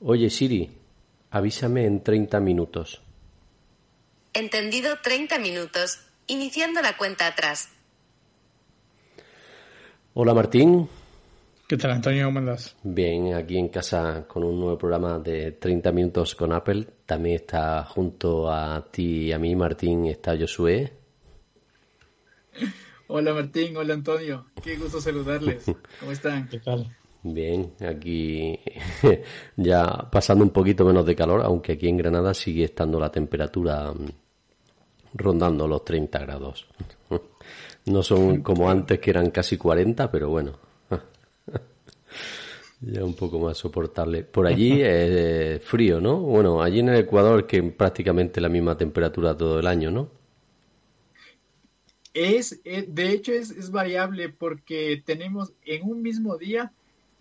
Oye Siri, avísame en 30 minutos. Entendido 30 minutos. Iniciando la cuenta atrás. Hola Martín, ¿Qué tal, Antonio? ¿Cómo andas? bien, aquí en casa con un nuevo programa de 30 minutos con Apple. También está junto a ti y a mí, Martín, está Josué. Hola Martín, hola Antonio, qué gusto saludarles. ¿Cómo están? ¿Qué tal? Bien, aquí ya pasando un poquito menos de calor, aunque aquí en Granada sigue estando la temperatura mm, rondando los 30 grados. No son como antes que eran casi 40, pero bueno, ya un poco más soportable. Por allí es frío, ¿no? Bueno, allí en el Ecuador que prácticamente la misma temperatura todo el año, ¿no? Es, eh, de hecho es, es variable porque tenemos en un mismo día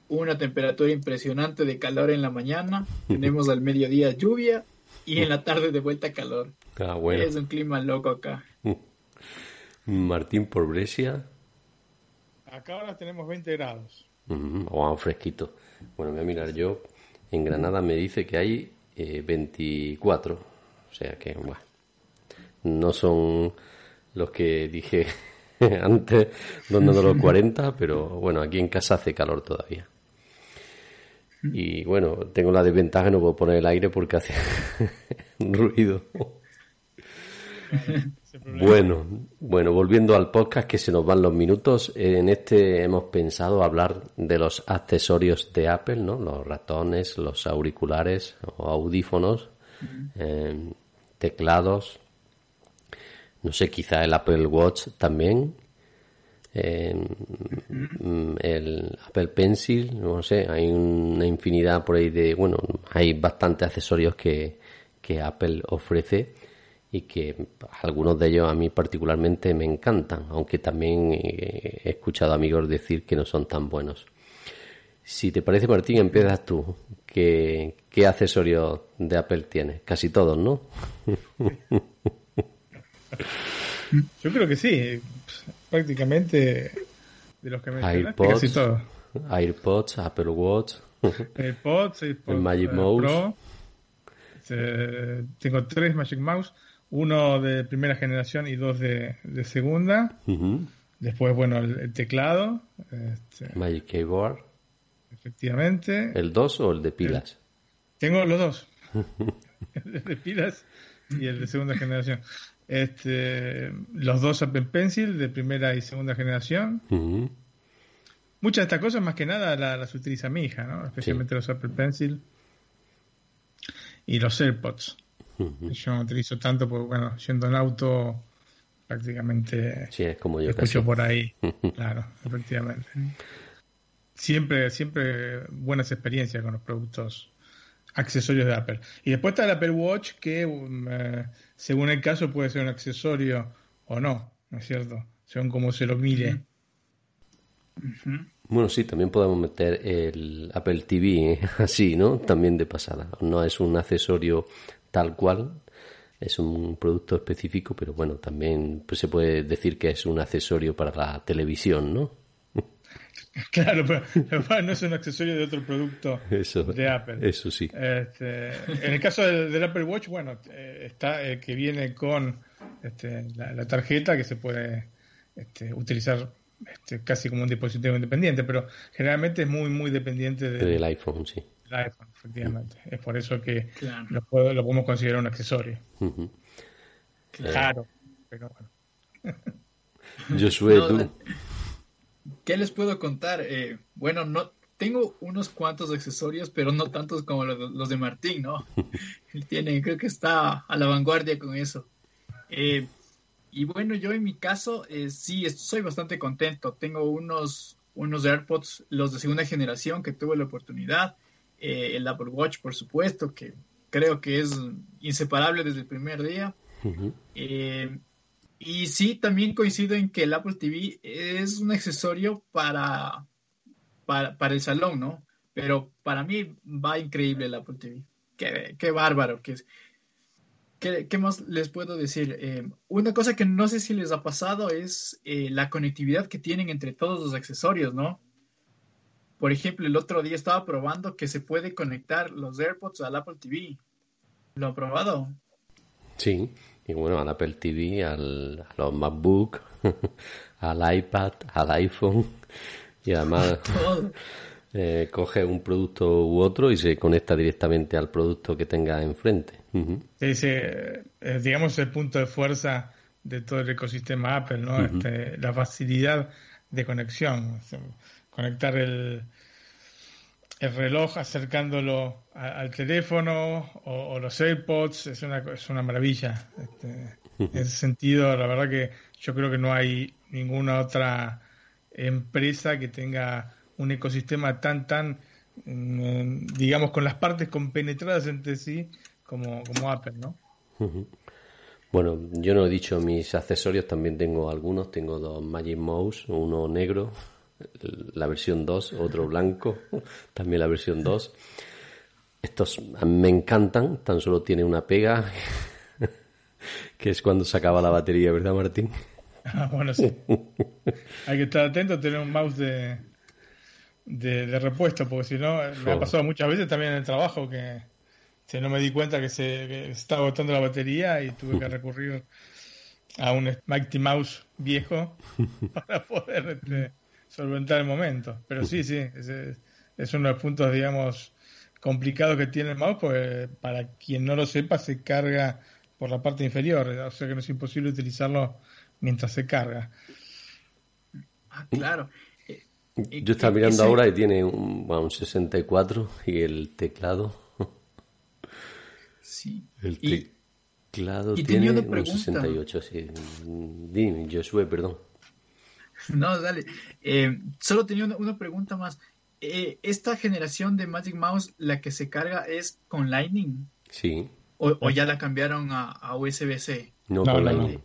una temperatura impresionante de calor en la mañana, tenemos al mediodía lluvia y en la tarde de vuelta calor. Ah, bueno. Es un clima loco acá. Martín por Brescia, Acá ahora tenemos 20 grados. Ujú, Wow, fresquito. Bueno, voy a mirar yo. En Granada me dice que hay eh, 24. O sea que, bueno, no son los que dije antes, donde los 40, pero bueno, aquí en casa hace calor todavía. Y bueno, tengo la desventaja, no puedo poner el aire porque hace ruido. Bueno, bueno, volviendo al podcast que se nos van los minutos, en este hemos pensado hablar de los accesorios de Apple, ¿no? Los ratones, los auriculares o audífonos, eh, teclados, no sé, quizá el Apple Watch también, mm, el Apple Pencil, no sé, hay una infinidad por ahí de, bueno, hay bastantes accesorios que, que Apple ofrece y que algunos de ellos a mí particularmente me encantan, aunque también he escuchado amigos decir que no son tan buenos. Si te parece, Martín, empiezas tú. ¿Qué, qué accesorios de Apple tienes? Casi todos, ¿no? Yo creo que sí. Prácticamente de los que mencionaste, AirPods, casi todos. AirPods, Apple Watch. AirPods, AirPods El Magic eh, Mouse. Pro. Eh, tengo tres Magic Mouse, uno de primera generación y dos de, de segunda. Ujú. Después, bueno, el, el teclado, este, Magic Keyboard. efectivamente. ¿El 2 o el de pilas? Tengo los dos. el de pilas y el de segunda generación. Este, los dos Apple Pencil de primera y segunda generación. Muchas de estas cosas, más que nada, la- las utiliza mi hija, ¿no? Especialmente los Apple Pencil y los AirPods. Yo no utilizo tanto porque, bueno, siendo en auto, prácticamente Sí, es como yo escucho casi. por ahí. Claro, efectivamente. Siempre, siempre buenas experiencias con los productos accesorios de Apple. Y después está el Apple Watch, que um, eh, según el caso puede ser un accesorio o no, ¿no es cierto? Según cómo se lo mire. Bueno, sí, también podemos meter el Apple TV ¿eh? así, ¿no? También de pasada. No es un accesorio tal cual, es un producto específico, pero bueno, también pues, se puede decir que es un accesorio para la televisión, ¿no? Claro, pero pero no es un accesorio de otro producto Eso, de Apple. eso sí. Este, en el caso del, del Apple Watch, bueno, eh, está el que viene con este, la, la tarjeta que se puede este, utilizar este, casi como un dispositivo independiente, pero generalmente es muy, muy dependiente del, Del iPhone, sí. del iPhone, efectivamente. Es por eso que Claro. lo, puedo- lo podemos considerar un accesorio. Claro, pero bueno. Josué, No, tú. ¿Qué les puedo contar? Eh, bueno, no tengo unos cuantos accesorios, pero no tantos como los, los de Martín, ¿no? Él tiene, creo que está a la vanguardia con eso. Eh, y bueno, yo en mi caso, eh, sí, soy bastante contento. Tengo unos, unos AirPods, los de segunda generación, que tuve la oportunidad. eh, el Apple Watch, por supuesto, que creo que es inseparable desde el primer día. Eh, y sí, también coincido en que el Apple TV es un accesorio para, para, para el salón, ¿no? Pero para mí va increíble el Apple TV. Qué, qué bárbaro que es. ¿Qué, qué más les puedo decir? Eh, una cosa que no sé si les ha pasado es eh, la conectividad que tienen entre todos los accesorios, ¿no? Por ejemplo, el otro día estaba probando que se puede conectar los AirPods al Apple TV. ¿Lo han probado? Sí, y bueno, al Apple TV, al, a los MacBook, al iPad, al iPhone y además eh, coge un producto u otro y se conecta directamente al producto que tenga enfrente. Sí, sí, eh, eh, digamos el punto de fuerza de todo el ecosistema Apple, ¿no? Este, la facilidad de conexión. O sea, conectar el, el reloj acercándolo a- al teléfono o, o los AirPods es una, es una maravilla. Este, en ese sentido, la verdad que yo creo que no hay ninguna otra empresa que tenga un ecosistema tan, tan, mm, digamos, con las partes compenetradas entre sí como, como Apple, ¿no? Bueno, yo no he dicho mis accesorios, también tengo algunos. Tengo dos Magic Mouse, uno negro, la versión 2, otro blanco, también la versión 2. Estos me encantan, tan solo tiene una pega, que es cuando se acaba la batería, ¿verdad, Martín? Ah, bueno, sí. Hay que estar atento a tener un mouse de, de, de repuesto, porque si no, me ha pasado muchas veces también en el trabajo que si no me di cuenta que se, que se estaba agotando la batería y tuve que recurrir a un Mighty Mouse viejo para poder este, solventar el momento. Pero sí, sí, es, es uno de los puntos, digamos, complicados que tiene el mouse, porque para quien no lo sepa, se carga por la parte inferior, o sea que no es imposible utilizarlo mientras se carga. Ah, claro. Eh, Yo estaba eh, mirando ese- ahora y tiene un, bueno, un 64 y el teclado. Sí. El Y- teclado y tiene una un pregunta. 68, sí. Dime, Josué, perdón. No, dale. Eh, solo tenía una, una pregunta más. Eh, ¿Esta generación de Magic Mouse, la que se carga, es con Lightning? Sí, ¿O, o ya la cambiaron a, a USB-C? no, No, con no, Lightning.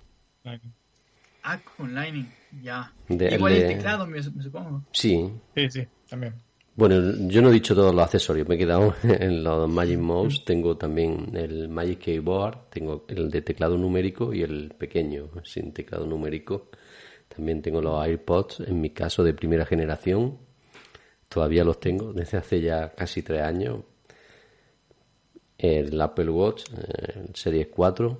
Ah, con Lightning, ya. De- Igual el teclado, me, me supongo. Sí. Sí, sí, también. Bueno, yo no he dicho todos los accesorios, me he quedado en los Magic Mouse. Tengo también el Magic Keyboard, tengo el de teclado numérico y el pequeño, sin teclado numérico. También tengo los AirPods, en mi caso de primera generación. Todavía los tengo desde hace ya casi tres años. El Apple Watch, eh, el Series 4.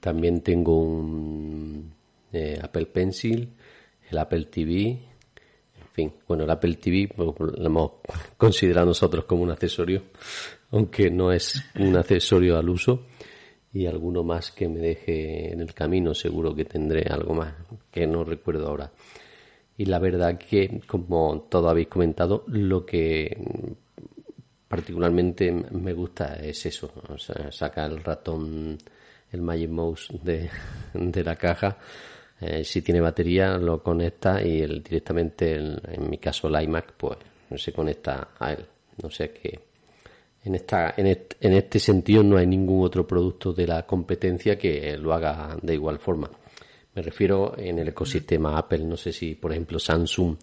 También tengo un eh, Apple Pencil, el Apple TV. En fin, bueno, el Apple TV lo hemos considerado nosotros como un accesorio, aunque no es un accesorio al uso. Y alguno más que me deje en el camino, seguro que tendré algo más que no recuerdo ahora. Y la verdad que, como todos habéis comentado, lo que particularmente me gusta es eso, sea, saca el ratón, el Magic Mouse de, de la caja, eh, si tiene batería lo conecta y directamente, en mi caso el iMac, pues se conecta a él. No sé qué. En, esta, en, est- en este sentido no hay ningún otro producto de la competencia que lo haga de igual forma. Me refiero en el ecosistema Apple, no sé si por ejemplo Samsung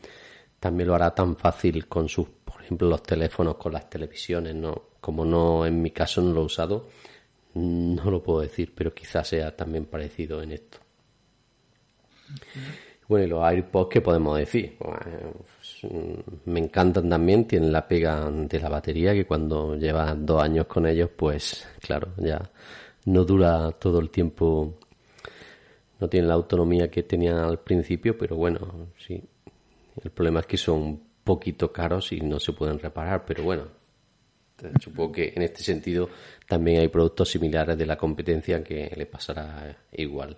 también lo hará tan fácil con sus, por ejemplo, los teléfonos, con las televisiones, ¿no? Como no, en mi caso no lo he usado, no lo puedo decir, pero quizás sea también parecido en esto. Bueno, y los AirPods, ¿qué podemos decir? Pues, mm, me encantan también, tienen la pega de la batería, que cuando llevas dos años con ellos, pues claro, ya no dura todo el tiempo, no tiene la autonomía que tenía al principio, pero bueno, sí. El problema es que son un poquito caros y no se pueden reparar, pero bueno, supongo que en este sentido también hay productos similares de la competencia que le pasará igual.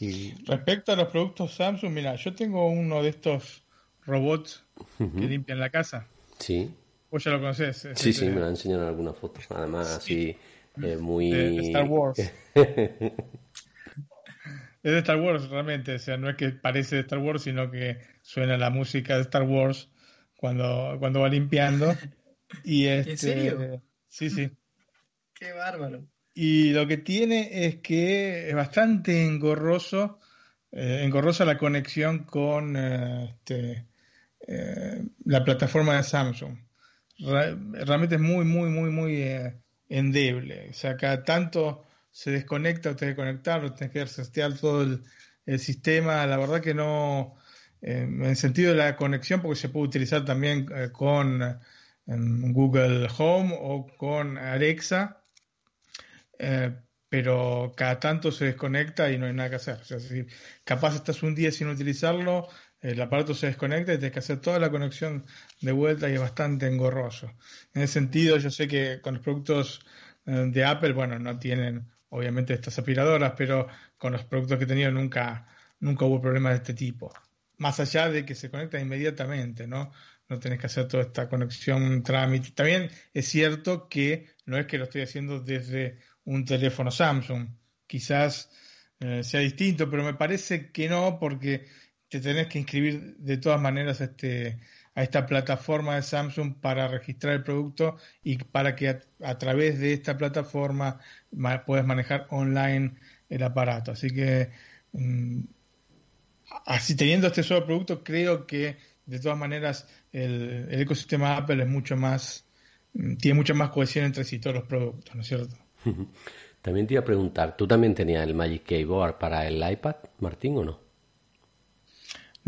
Y Respecto a los productos Samsung, mira, yo tengo uno de estos robots que limpian la casa. sí, Vos ya lo conocés. es Sí, sí, me lo han enseñado en algunas fotos. Además, así, eh, muy... de, de Star Wars. es de Star Wars realmente, o sea, no es que parece de Star Wars, sino que suena la música de Star Wars cuando, cuando va limpiando. Y este, ¿En serio? Sí, sí. Qué bárbaro. Y lo que tiene es que es bastante engorroso, eh, engorrosa la conexión con eh, este, eh, la plataforma de Samsung. Realmente es muy, muy, muy, muy eh, endeble. O sea, cada tanto se desconecta o te desconectar, o tenés que resetear todo el, el sistema. La verdad que no, eh, en el sentido de la conexión, porque se puede utilizar también con Google Home o con Alexa, pero cada tanto se desconecta y no hay nada que hacer. O sea, si capaz estás un día sin utilizarlo, el aparato se desconecta y tienes que hacer toda la conexión de vuelta y es bastante engorroso. En ese sentido, yo sé que con los productos eh, de Apple, bueno, no tienen obviamente estas aspiradoras, pero con los productos que he tenido nunca, nunca hubo problemas de este tipo. Más allá de que se conecta inmediatamente, ¿no? No tenés que hacer toda esta conexión, trámite. También es cierto que no es que lo estoy haciendo desde un teléfono Samsung. Quizás eh, sea distinto, pero me parece que no, porque te tenés que inscribir de todas maneras a, este, a esta plataforma de Samsung para registrar el producto y para que a, través de esta plataforma ma- puedas manejar online el aparato. Así que, mm, así teniendo este solo producto, creo que de todas maneras el, el ecosistema Apple es mucho más, mm, tiene mucha más cohesión entre sí todos los productos, ¿no es cierto? También te iba a preguntar, ¿tú también tenías el Magic Keyboard para el iPad, Martín, o no?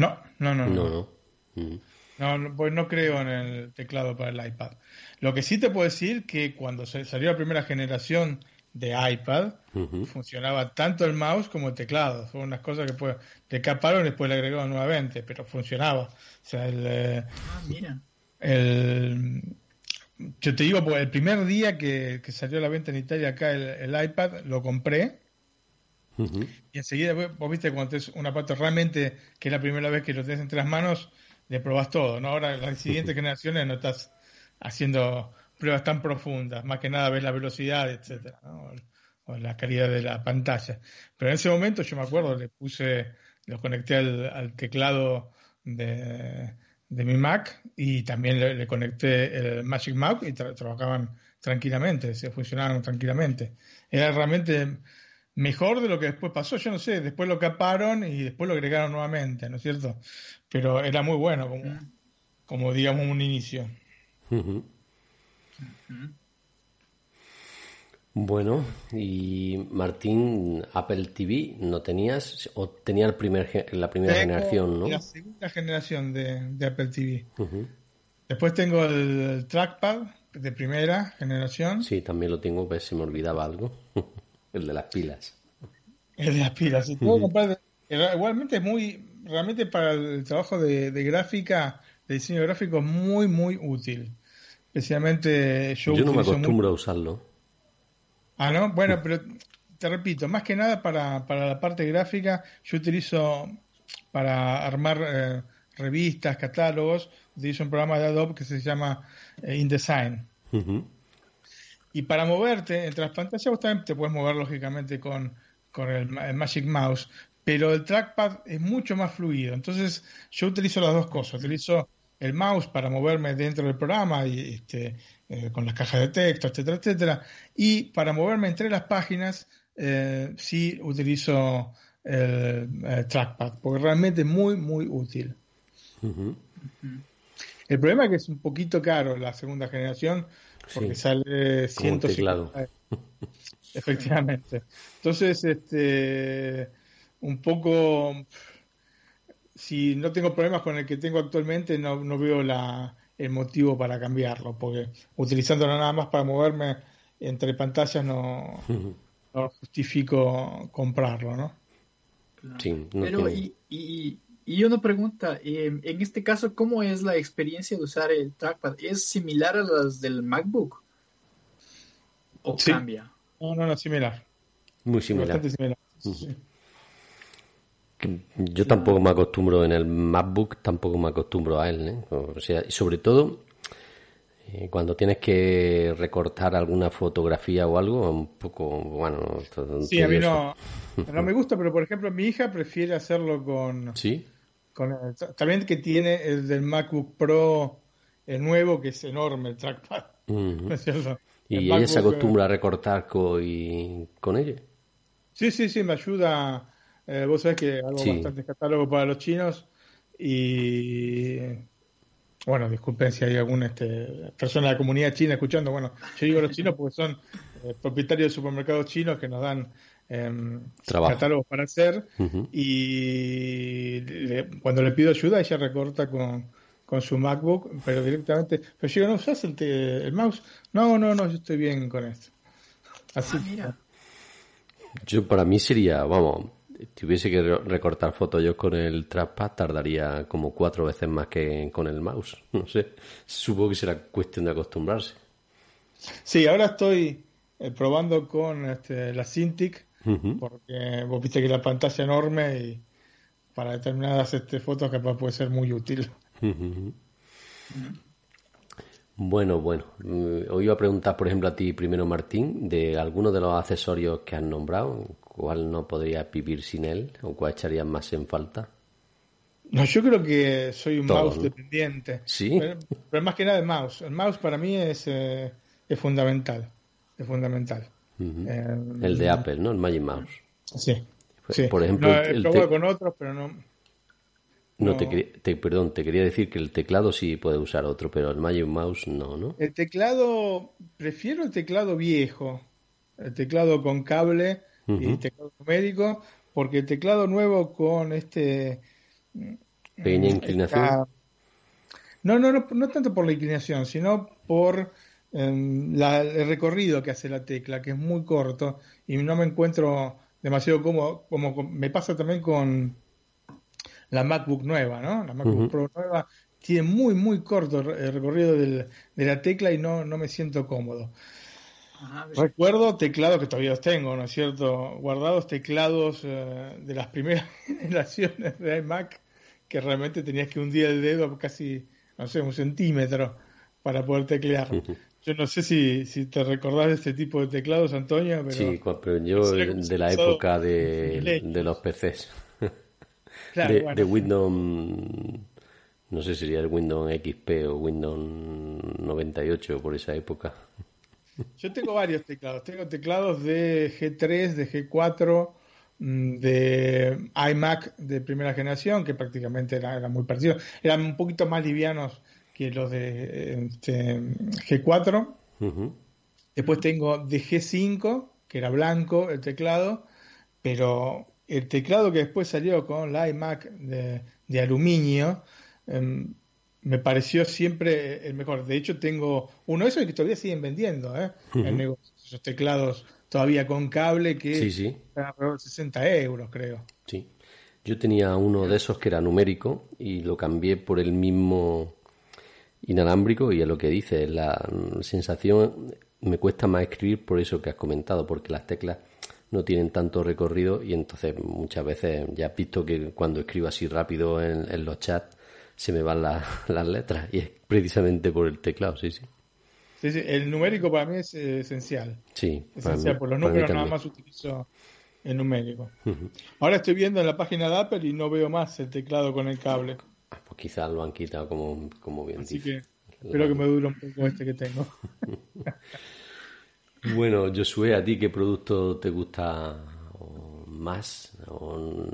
No, no, no, No, no. no. Mm. No, no, pues no creo en el teclado para el iPad. Lo que sí te puedo decir que cuando se- salió la primera generación de iPad, funcionaba tanto el mouse como el teclado. Fueron unas cosas que pues, le caparon y después le agregaron nuevamente, pero funcionaba. O sea, el, eh, Ah, mira. el- yo te digo, pues el primer día que, que salió a la venta en Italia acá el, el iPad, lo compré. Y enseguida, vos viste, cuando es un aparato realmente que es la primera vez que lo tenés entre las manos, le probás todo, ¿no? Ahora, en las siguientes generaciones no estás haciendo pruebas tan profundas, más que nada ves la velocidad, etcétera, ¿no? O la calidad de la pantalla. Pero en ese momento, yo me acuerdo, le puse, lo conecté al, al teclado de, de mi Mac y también le, le conecté el Magic Mouse y tra- trabajaban tranquilamente, se funcionaban tranquilamente. Era realmente mejor de lo que después pasó, yo no sé, después lo caparon y después lo agregaron nuevamente, ¿no es cierto? Pero era muy bueno como, como digamos un inicio. Bueno, y Martín, Apple TV no tenías, o tenía el primer, la primera Tengo generación, ¿no? La segunda generación de, de Apple TV. Después tengo el trackpad de primera generación, Sí, también lo tengo, pues se me olvidaba algo. El de las pilas. el de las pilas. Y puedo comprar de- igualmente es muy, realmente para el trabajo de, de gráfica, de diseño gráfico, es muy, muy útil. Especialmente yo, Yo no me acostumbro a usarlo. Ah, ¿no? Bueno, pero te repito, más que nada para, para la parte gráfica, yo utilizo para armar eh, revistas, catálogos, utilizo un programa de Adobe que se llama eh, InDesign. Ujú. Y para moverte entre las pantallas, vos también te puedes mover lógicamente con, con el, ma- el Magic Mouse, pero el trackpad es mucho más fluido. Entonces, yo utilizo las dos cosas. Utilizo el mouse para moverme dentro del programa y este, eh, con las cajas de texto, etcétera, etcétera. Y para moverme entre las páginas, eh, sí utilizo el, el trackpad, porque realmente es muy, muy útil. El problema es que es un poquito caro la segunda generación, porque Sí, sale como un 150. teclado. Efectivamente. Entonces, este, un poco, si no tengo problemas con el que tengo actualmente, no, no veo la, el motivo para cambiarlo, porque utilizándolo nada más para moverme entre pantallas no, no justifico comprarlo, ¿no? Sí, no Pero, tiene- y, y, y una pregunta, eh, en este caso, ¿cómo es la experiencia de usar el trackpad? ¿Es similar a las del MacBook? ¿O Sí. cambia? No, no, no, similar. Muy similar. Bastante similar. Sí. Yo tampoco me acostumbro en el MacBook, tampoco me acostumbro a él, ¿eh? O sea, y sobre todo eh, cuando tienes que recortar alguna fotografía o algo, un poco, bueno, Sí, a mí no, no me gusta, pero por ejemplo mi hija prefiere hacerlo con, Sí, con el- también que tiene el del MacBook Pro el nuevo, que es enorme, el trackpad. Ujú. ¿no es cierto? ¿Y El ella se acostumbra a recortar co- y- con ella? Sí, sí, sí, me ayuda. Eh, vos sabés que hago Sí. bastantes catálogos para los chinos y bueno, disculpen si hay alguna este, persona de la comunidad china escuchando. Bueno, yo digo los chinos porque son eh, propietarios de supermercados chinos que nos dan Trabajo. catálogos para hacer y le- cuando le pido ayuda ella recorta con, con su MacBook, pero directamente, pero yo digo, ¿no usas el, mouse? No, no, no, yo estoy bien con esto. Así Ah, mira. Yo para mí sería, vamos, si tuviese que re- recortar fotos yo con el trackpad tardaría como cuatro veces más que con el mouse. No sé, supongo que será cuestión de acostumbrarse. Sí, ahora estoy eh, probando con este, la Cintiq, Porque vos viste que la pantalla enorme y para determinadas este, fotos capaz puede ser muy útil. Bueno, bueno, mm, os iba a preguntar, por ejemplo, a ti primero, Martín, de alguno de los accesorios que has nombrado, ¿cuál no podría vivir sin él o cuál echarías más en falta? No, yo creo que soy un Todo, mouse ¿no? dependiente. Sí. Pero, pero más que nada el mouse. El mouse para mí es, eh, es fundamental. Es fundamental. Eh, El de Apple, ¿no? El Magic Mouse. Sí. Por- sí. por ejemplo, No, el- he el probado te- con otros, pero no. No, No. Te, quería- te- perdón, te quería decir que el teclado sí puede usar otro, pero el Magic Mouse no, ¿no? El teclado, prefiero el teclado viejo, el teclado con cable y Ujú. teclado numérico, porque el teclado nuevo con este... Pequeña mm, inclinación. esta- No, no, no, no tanto por la inclinación, sino por em, la- el recorrido que hace la tecla, que es muy corto y no me encuentro demasiado cómodo, como me pasa también con la MacBook nueva, ¿no? La MacBook. Pro nueva tiene muy, muy corto el recorrido del- de la tecla y no, no me siento cómodo. Ajá, Recuerdo teclados que todavía los tengo, ¿no es cierto? Guardados teclados eh, de las primeras generaciones de iMac que realmente tenías que hundir el dedo casi, no sé, un centímetro para poder teclear. Yo no sé si, si te recordás de este tipo de teclados, Antonio, pero Sí, pero yo de la época de, de los PCs, claro, de, bueno, de Windows, no sé si sería el Windows XP o Windows 98 por esa época. Yo tengo varios teclados. Tengo teclados de G3, de G4, mm, de iMac de primera generación, que prácticamente eran era muy parecidos. Eran un poquito más livianos que los de este, G4. Ujú. Después tengo de G5, que era blanco el teclado, pero el teclado que después salió con la iMac de, de aluminio em, me pareció siempre el mejor. De hecho, tengo uno de esos que todavía siguen vendiendo ¿eh? esos teclados todavía con cable que Sí, sí. están alrededor de 60 euros, creo. Sí. Yo tenía uno de esos que era numérico y lo cambié por el mismo inalámbrico y es lo que dice, la sensación me cuesta más escribir por eso que has comentado, porque las teclas no tienen tanto recorrido y entonces muchas veces ya has visto que cuando escribo así rápido en, en los chats se me van la- las letras y es precisamente por el teclado, sí, sí. Sí, sí, el numérico para mí es eh, esencial. Sí, Esencial, mí- por los números nada más utilizo el numérico. Ahora estoy viendo en la página de Apple y no veo más el teclado con el cable. Quizás lo han quitado como, como bien Así dice. que espero que me dure un poco este que tengo. Bueno, Josué, ¿a ti qué producto te gusta más? ¿O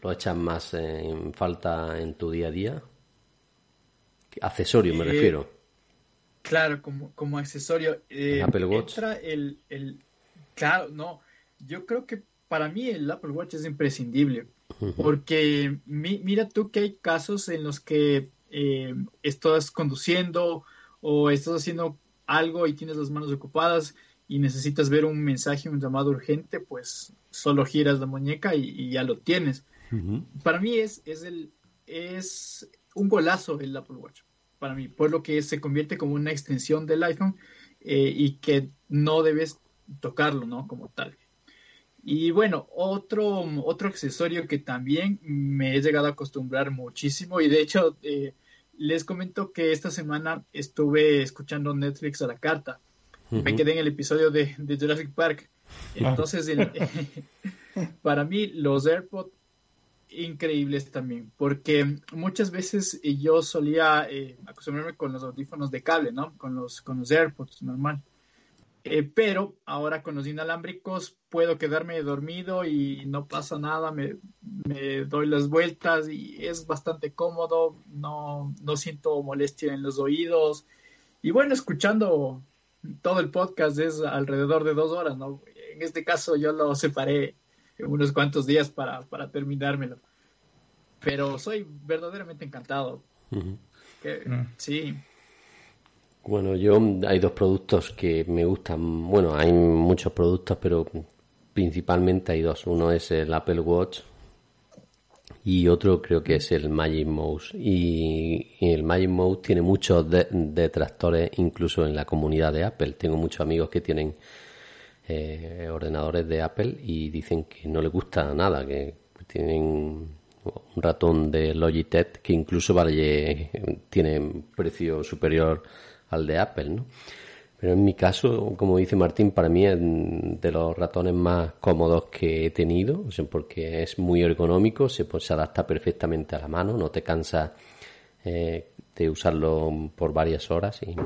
lo echas más en falta en tu día a día? Accesorio me Eh, refiero. Claro, como, como accesorio. eh, ¿El Apple Watch? entra el, el- Claro, no. Yo creo que para mí el Apple Watch es imprescindible. Porque mi- mira tú que hay casos en los que eh, estás conduciendo o estás haciendo algo y tienes las manos ocupadas y necesitas ver un mensaje, un llamado urgente, pues solo giras la muñeca y, y ya lo tienes. Para mí es, es, el, es un golazo el Apple Watch, para mí, por lo que se convierte como una extensión del iPhone eh, y que no debes tocarlo, ¿no? Como tal. Y bueno, otro, otro accesorio que también me he llegado a acostumbrar muchísimo y de hecho eh, les comento que esta semana estuve escuchando Netflix a la carta. Me quedé en el episodio de, de Jurassic Park. Entonces, el- para mí los AirPods increíbles también, porque muchas veces yo solía eh, acostumbrarme con los audífonos de cable, ¿no? Con los, con los AirPods normal. Eh, pero ahora con los inalámbricos puedo quedarme dormido y no pasa nada, me, me, doy las vueltas y es bastante cómodo, no, no siento molestia en los oídos. Y bueno, escuchando todo el podcast es alrededor de dos horas, ¿no? En este caso yo lo separé unos cuantos días para, para terminármelo. Pero soy verdaderamente encantado. que, mm. Sí. Bueno, yo hay dos productos que me gustan. Bueno, hay muchos productos, pero principalmente hay dos. Uno es el Apple Watch y otro creo que es el Magic Mouse. Y, el Magic Mouse tiene muchos detractores incluso en la comunidad de Apple. Tengo muchos amigos que tienen eh, ordenadores de Apple y dicen que no les gusta nada, que tienen un ratón de Logitech que incluso vale tiene precio superior al de Apple, ¿no? Pero en mi caso, como dice Martín, para mí es de los ratones más cómodos que he tenido, porque es muy ergonómico, se, pues, se adapta perfectamente a la mano, no te cansa eh, de usarlo por varias horas y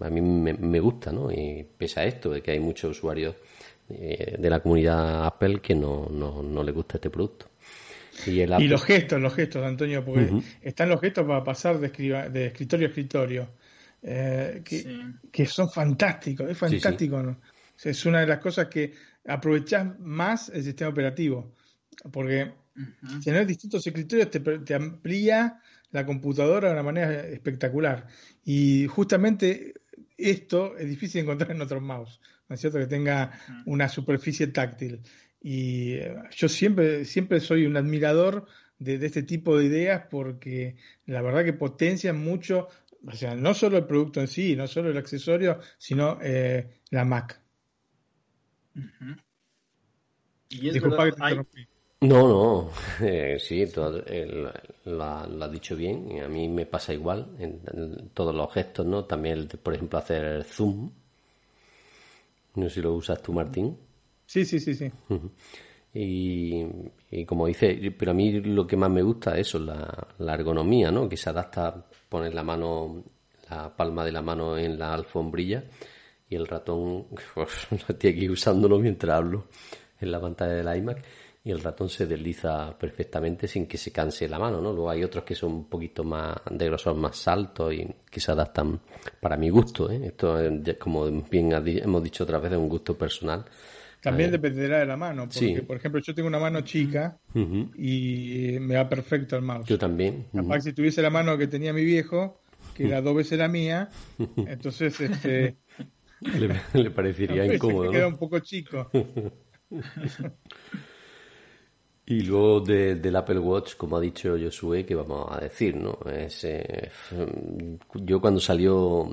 a mí me, gusta, ¿no? Y pese a esto, de que hay muchos usuarios eh, de la comunidad Apple que no, no, no les gusta este producto. Y, los gestos, los gestos, Antonio, porque están los gestos para pasar de, de escritorio a escritorio, eh, que, son fantásticos, es fantástico. ¿no? Es una de las cosas que aprovechas más el sistema operativo, porque tener distintos escritorios te, te amplía la computadora de una manera espectacular. Y justamente esto es difícil de encontrar en otros mouse, ¿no es cierto? Que tenga una superficie táctil. Y eh, yo siempre, siempre soy un admirador de, este tipo de ideas porque la verdad que potencian mucho, o sea, no solo el producto en sí, no solo el accesorio, sino eh, la Mac. y Disculpa que te interrumpí. No, no, eh, sí, todo, lo, ha dicho bien. A mí me pasa igual en, todos los gestos, ¿no? También, por ejemplo, hacer zoom. No sé si lo usas tú, Martín. Sí, sí, sí, sí. y, como dice, pero a mí lo que más me gusta es eso, la, ergonomía, ¿no? Que se adapta a poner la mano, la palma de la mano en la alfombrilla y el ratón, pues, que ir usándolo mientras hablo en la pantalla del iMac y el ratón se desliza perfectamente sin que se canse la mano, ¿no? Luego hay otros que son un poquito más de grosor más alto y que se adaptan para mi gusto, ¿eh? Esto, como bien hemos dicho otra vez, es un gusto personal. También dependerá de la mano, porque por ejemplo yo tengo una mano chica y me va perfecto el mouse. Yo también. Capaz si tuviese la mano que tenía mi viejo, que era dos veces la mía, entonces este... le, parecería incómodo. queda un poco chico. Y luego del Apple Watch, como ha dicho Josué, que vamos a decir, ¿no? Es, eh, yo cuando salió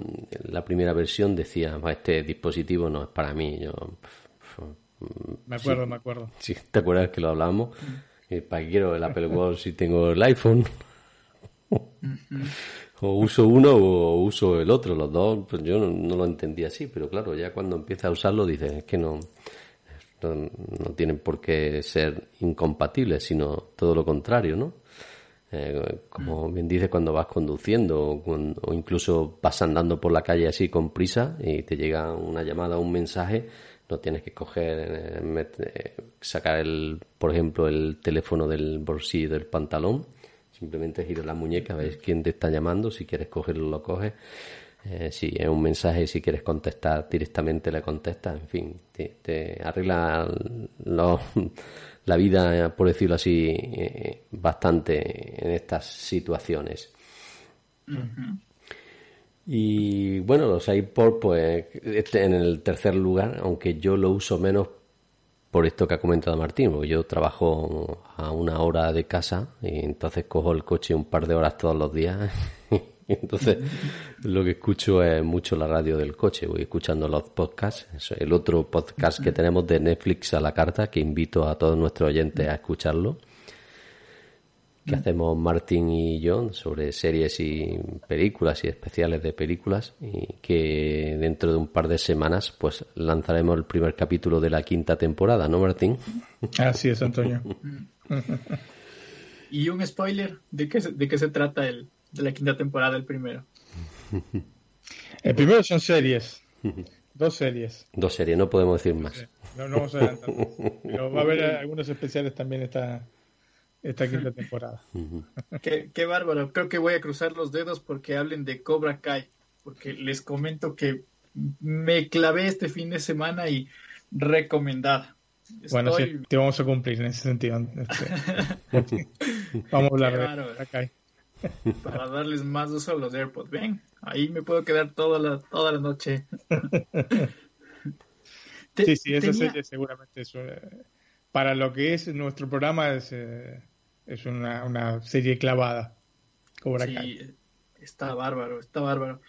la primera versión decía, este dispositivo no es para mí. Yo, me acuerdo, me acuerdo. Sí, ¿te acuerdas que lo hablamos? ¿Para qué quiero el Apple Watch si tengo el iPhone? o uso uno o uso el otro, los dos, pues yo no, no, lo entendía así, pero claro, ya cuando empieza a usarlo dices, es que no, no, tienen por qué ser incompatibles, sino todo lo contrario, ¿no? Eh, como bien dices, cuando vas conduciendo o, incluso vas andando por la calle así con prisa y te llega una llamada o un mensaje, no tienes que coger, eh, eh, sacar el, por ejemplo, el teléfono del bolsillo del pantalón, simplemente giras la muñeca, ves quién te está llamando, si quieres cogerlo lo coges eh, si es un mensaje, si quieres contestar directamente, le contestas. En fin, te, arregla la vida, por decirlo así, bastante en estas situaciones. Y bueno, los iPod, pues, este en el tercer lugar, aunque yo lo uso menos por esto que ha comentado Martín, porque yo trabajo a una hora de casa y entonces cojo el coche un par de horas todos los días. Entonces, lo que escucho es mucho la radio del coche, voy escuchando los podcasts. El otro podcast que tenemos de Netflix a la carta, que invito a todos nuestros oyentes a escucharlo, que hacemos Martín y yo sobre series y películas y especiales de películas, y que dentro de un par de semanas pues lanzaremos el primer capítulo de la quinta temporada, ¿no, Martín? Así es, Antonio. y un spoiler de qué, se- de qué se trata el, de la quinta temporada, el primero. El primero son series. Dos series. Dos series, no podemos decir más. No, no vamos a adelantar. más. Pero va a haber algunos especiales también esta, esta quinta temporada. Qué, qué bárbaro. Creo que voy a cruzar los dedos porque hablen de Cobra Kai. Porque les comento que me clavé este fin de semana y recomendada. Bueno, sí, te vamos a cumplir en ese sentido. Este, vamos a hablar de para darles más uso a los AirPods. Ven, ahí me puedo quedar toda la, toda la noche. Sí, sí, esa tenía- serie seguramente es una- para lo que es nuestro programa es, eh, es una, una serie clavada. Cobra Sí, Kai. está bárbaro, está bárbaro.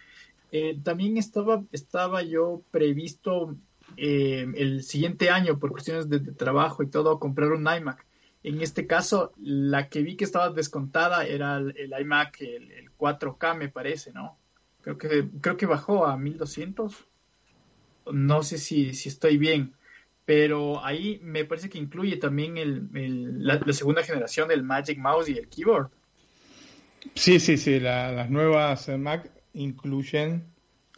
Eh, también estaba, estaba yo previsto eh, el siguiente año, por cuestiones de, de trabajo y todo, comprar un iMac. En este caso, la que vi que estaba descontada era el, el iMac, el, el 4K, me parece, ¿no? Creo que, creo que bajó a 1200. No sé si, si estoy bien, pero ahí me parece que incluye también el, el- la, la segunda generación del Magic Mouse y el keyboard. Sí, sí, sí, la- las nuevas eh, Mac incluyen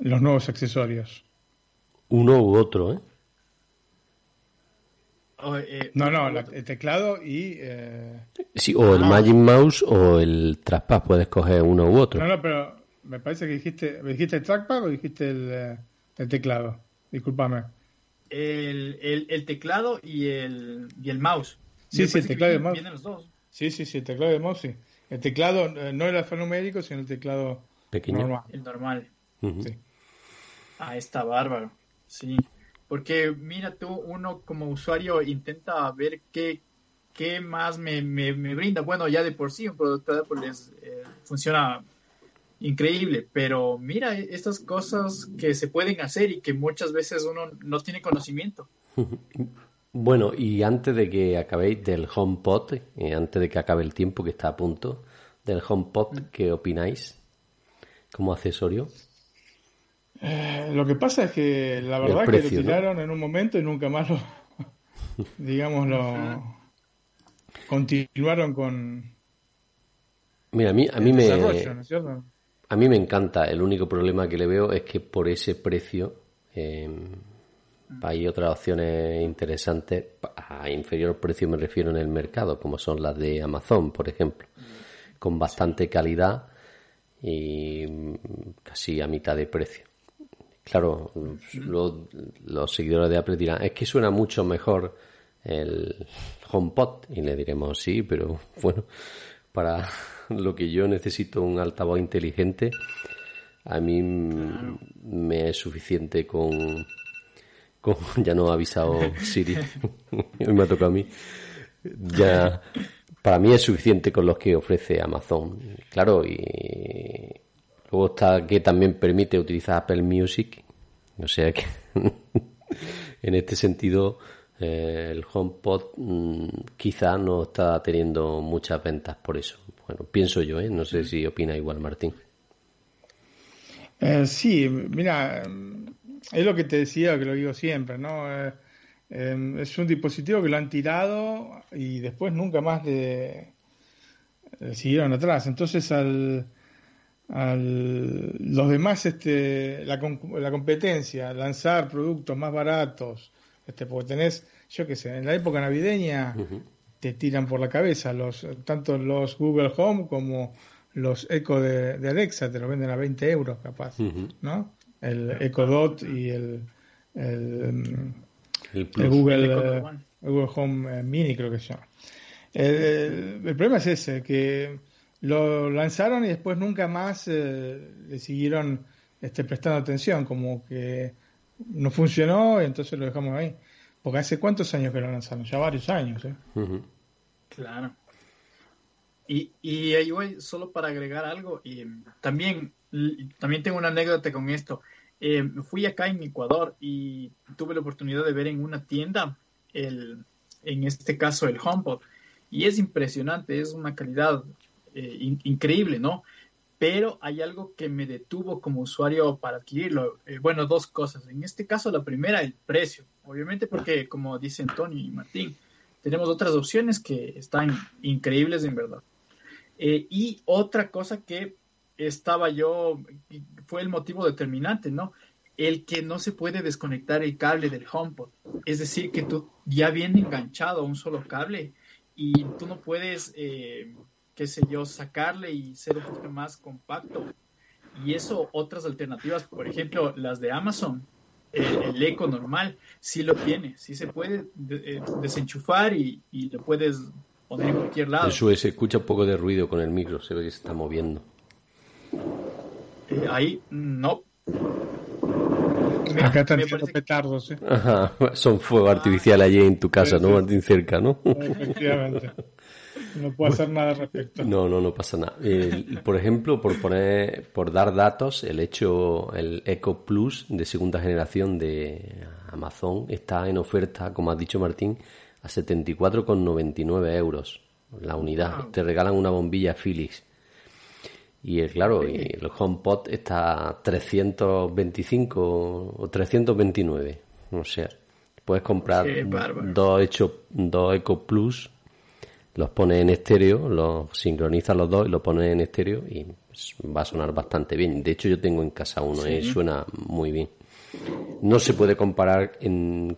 los nuevos accesorios. Uno u otro, ¿eh? O, eh, No, no, la- el teclado y... eh, Sí, o el Ah. Magic Mouse o el Trackpad, puedes coger uno u otro. No, no, pero me parece que dijiste, ¿me dijiste el trackpad o dijiste el, eh, el teclado? Discúlpame. El, el, el teclado y el, y el mouse. Sí, sí, el teclado y el vienen- mouse. Vienen los dos. Sí, sí, sí, el teclado de mouse, sí. El teclado eh, no el alfanumérico, sino el teclado Pequeño. normal. El normal. Ujú. Sí. Ah, está bárbaro. Sí. Porque mira tú, uno como usuario intenta ver qué, qué más me, me, me brinda. Bueno, ya de por sí un producto de Apple es, eh, funciona increíble, pero mira e- estas cosas que se pueden hacer y que muchas veces uno no tiene conocimiento. Bueno, y antes de que acabéis del HomePod, eh, antes de que acabe el tiempo que está a punto, del HomePod, ¿qué opináis como accesorio? Eh, lo que pasa es que la verdad precio, que lo ¿no? tiraron en un momento y nunca más lo, digamos, lo continuaron con Mira, a mí, a mí me. A mí me encanta. El único problema que le veo es que por ese precio eh, hay otras opciones interesantes. A inferior precio me refiero en el mercado, como son las de Amazon, por ejemplo, con bastante calidad y casi a mitad de precio. Claro, lo- los seguidores de Apple dirán, es que suena mucho mejor el HomePod. Y le diremos, sí, pero bueno, para lo que yo necesito un altavoz inteligente, a mí me es suficiente con, con ya no ha avisado Siri, hoy me ha tocado a mí. Ya, para mí es suficiente con los que ofrece Amazon. Claro, y luego está que también permite utilizar Apple Music. O sea que en este sentido eh, el HomePod mm, quizá no está teniendo muchas ventas por eso. Bueno, pienso yo, ¿eh? No sé si opina igual Martín. Eh, sí, mira, es lo que te decía, que lo digo siempre, ¿no? Eh, eh, es un dispositivo que lo han tirado y después nunca más le, le siguieron atrás. Entonces, al, al los demás, este, la, la competencia, lanzar productos más baratos, este, porque tenés, yo qué sé, en la época navideña te tiran por la cabeza los tanto los Google Home como los Echo de, de Alexa, te lo venden a 20 euros capaz, ¿no? El Echo Dot y el, el, El. Google, El Echo eh. Google Home eh, Mini creo que se llama. El, el problema es ese, que lo lanzaron y después nunca más eh, le siguieron este, prestando atención, como que no funcionó y entonces lo dejamos ahí. Porque hace cuántos años que lo lanzaron, ya varios años. ¿eh? Claro. Y, y ahí voy, solo para agregar algo, y también, también tengo una anécdota con esto. Eh, fui acá en Ecuador y tuve la oportunidad de ver en una tienda, el, en este caso el HomePod, y es impresionante, es una calidad eh, in- increíble, ¿no? Pero hay algo que me detuvo como usuario para adquirirlo. Eh, bueno, dos cosas. En este caso, la primera, el precio. Obviamente porque, como dicen Tony y Martín, tenemos otras opciones que están increíbles en verdad. Eh, y otra cosa que estaba yo, fue el motivo determinante, ¿no? El que no se puede desconectar el cable del HomePod. Es decir, que tú ya viene enganchado a un solo cable y tú no puedes, eh, qué sé yo, sacarle y ser un poco más compacto. Y eso, otras alternativas, por ejemplo, las de Amazon, el, el eco normal, sí lo tiene, sí se puede de- eh, desenchufar y, y lo puedes poner en cualquier lado. Eso se escucha un poco de ruido con el micro, se ve que se está moviendo. Eh, ahí, no. Me- Acá están que- petardos, ¿eh? Ajá, son fuegos artificiales allí en tu casa, ¿no, Martín? Cerca, ¿no? Efectivamente. No puedo hacer nada al respecto. No, no, no pasa nada. El- por ejemplo, por poner, por dar datos, el hecho, el Eco Plus de segunda generación de Amazon está en oferta, como has dicho Martín, a 74,99 euros la unidad. Te regalan una bombilla Philips. Y el, claro, y el HomePod está a 325 o 329. O sea, puedes comprar dos, hecho, dos Eco Plus los pones en estéreo, los sincronizas los dos y los pones en estéreo y pues, va a sonar bastante bien. De hecho, yo tengo en casa uno y suena muy bien. No se puede comparar en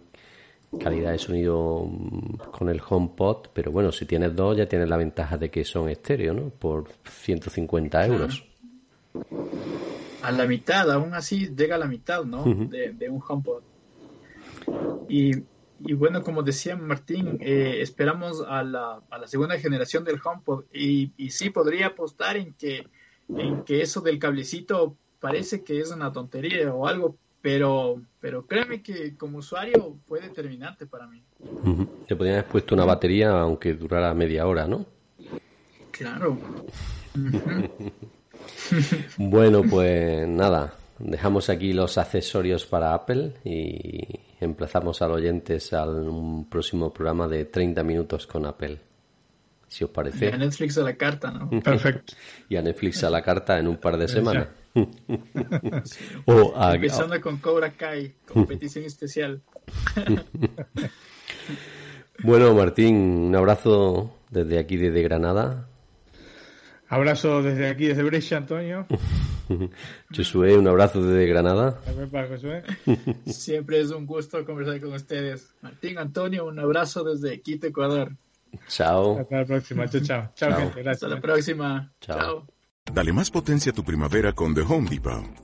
calidad de sonido mm, con el HomePod, pero bueno, si tienes dos ya tienes la ventaja de que son estéreo, ¿no? Por 150 euros. a la mitad, aún así llega a la mitad, ¿no? de, de un HomePod. Y, y bueno, como decía Martín, eh, esperamos a la, a la segunda generación del HomePod y, y sí podría apostar en que, en que eso del cablecito parece que es una tontería o algo, pero, pero créeme que como usuario fue determinante para mí. Le podrían haber puesto una batería aunque durara media hora, ¿no? Claro. Bueno, pues nada, dejamos aquí los accesorios para Apple y emplazamos a los oyentes a un próximo programa de 30 minutos con Apple, si os Y a parece, Netflix a la carta, ¿no? Perfecto. y a Netflix a la carta en un par de semanas. o a, Empezando con Cobra Kai, competición especial. bueno, Martín, un abrazo desde aquí, desde Granada. Abrazo desde aquí, desde Brescia, Antonio. Josué, un abrazo desde Granada. También para Josué. Siempre es un gusto conversar con ustedes. Martín, Antonio, un abrazo desde Quito, Ecuador. Chao. Hasta la próxima. Chao, chao. Chao, Chao. gente. Gracias. Hasta la próxima. Chao. Chao. Dale más potencia a tu primavera con The Home Depot.